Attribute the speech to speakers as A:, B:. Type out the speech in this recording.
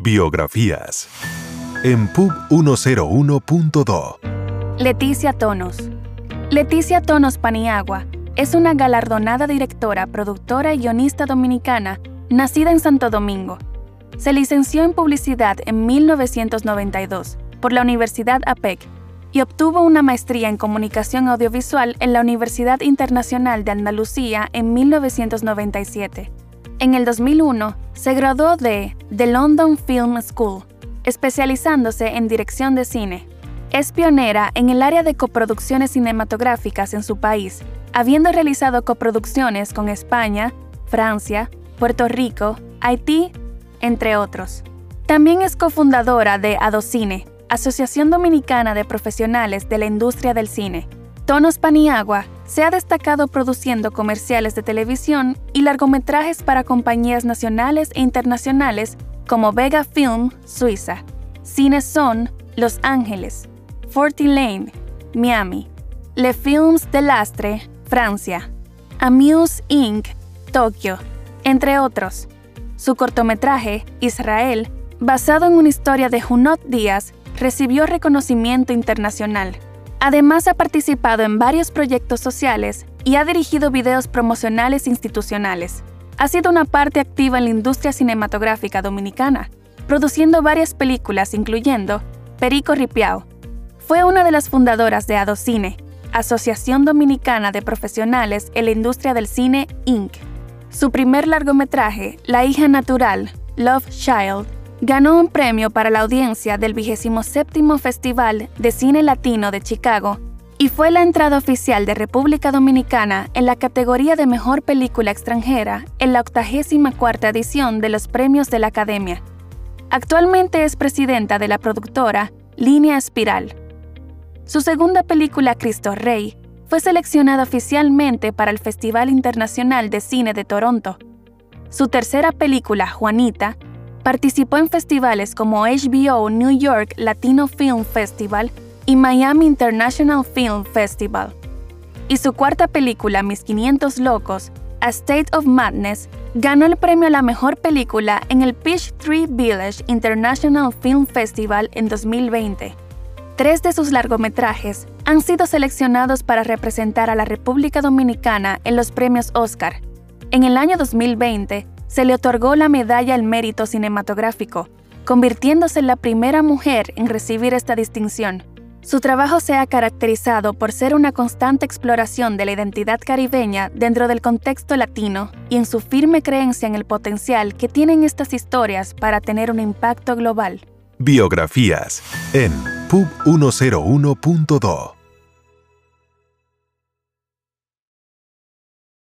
A: Biografías. En Pub 101.2.
B: Leticia Tonos. Leticia Tonos Paniagua es una galardonada directora, productora y guionista dominicana nacida en Santo Domingo. Se licenció en publicidad en 1992 por la Universidad APEC y obtuvo una maestría en comunicación audiovisual en la Universidad Internacional de Andalucía en 1997. En el 2001, se graduó de The London Film School, especializándose en dirección de cine. Es pionera en el área de coproducciones cinematográficas en su país, habiendo realizado coproducciones con España, Francia, Puerto Rico, Haití, entre otros. También es cofundadora de Adocine, Asociación Dominicana de Profesionales de la Industria del Cine. Tonos Paniagua se ha destacado produciendo comerciales de televisión y largometrajes para compañías nacionales e internacionales como Vega Film, Suiza, Cine Son, Los Ángeles, Forty Lane, Miami, Le Films de Lastre, Francia, Amuse Inc., Tokio, entre otros. Su cortometraje, Israel, basado en una historia de Junot Díaz, recibió reconocimiento internacional. Además ha participado en varios proyectos sociales y ha dirigido videos promocionales institucionales. Ha sido una parte activa en la industria cinematográfica dominicana, produciendo varias películas incluyendo Perico Ripiao. Fue una de las fundadoras de Adocine, Asociación Dominicana de Profesionales en la Industria del Cine, Inc. Su primer largometraje, La hija natural, Love Child, ganó un premio para la audiencia del 27 Festival de Cine Latino de Chicago y fue la entrada oficial de República Dominicana en la categoría de Mejor Película Extranjera en la 84 edición de los Premios de la Academia. Actualmente es presidenta de la productora Línea Espiral. Su segunda película, Cristo Rey, fue seleccionada oficialmente para el Festival Internacional de Cine de Toronto. Su tercera película, Juanita, Participó en festivales como HBO New York Latino Film Festival y Miami International Film Festival. Y su cuarta película, Mis 500 Locos, A State of Madness, ganó el premio a la mejor película en el Peachtree Village International Film Festival en 2020. Tres de sus largometrajes han sido seleccionados para representar a la República Dominicana en los premios Oscar. En el año 2020, se le otorgó la Medalla al Mérito Cinematográfico, convirtiéndose en la primera mujer en recibir esta distinción. Su trabajo se ha caracterizado por ser una constante exploración de la identidad caribeña dentro del contexto latino y en su firme creencia en el potencial que tienen estas historias para tener un impacto global.
A: Biografías en Pub 101.2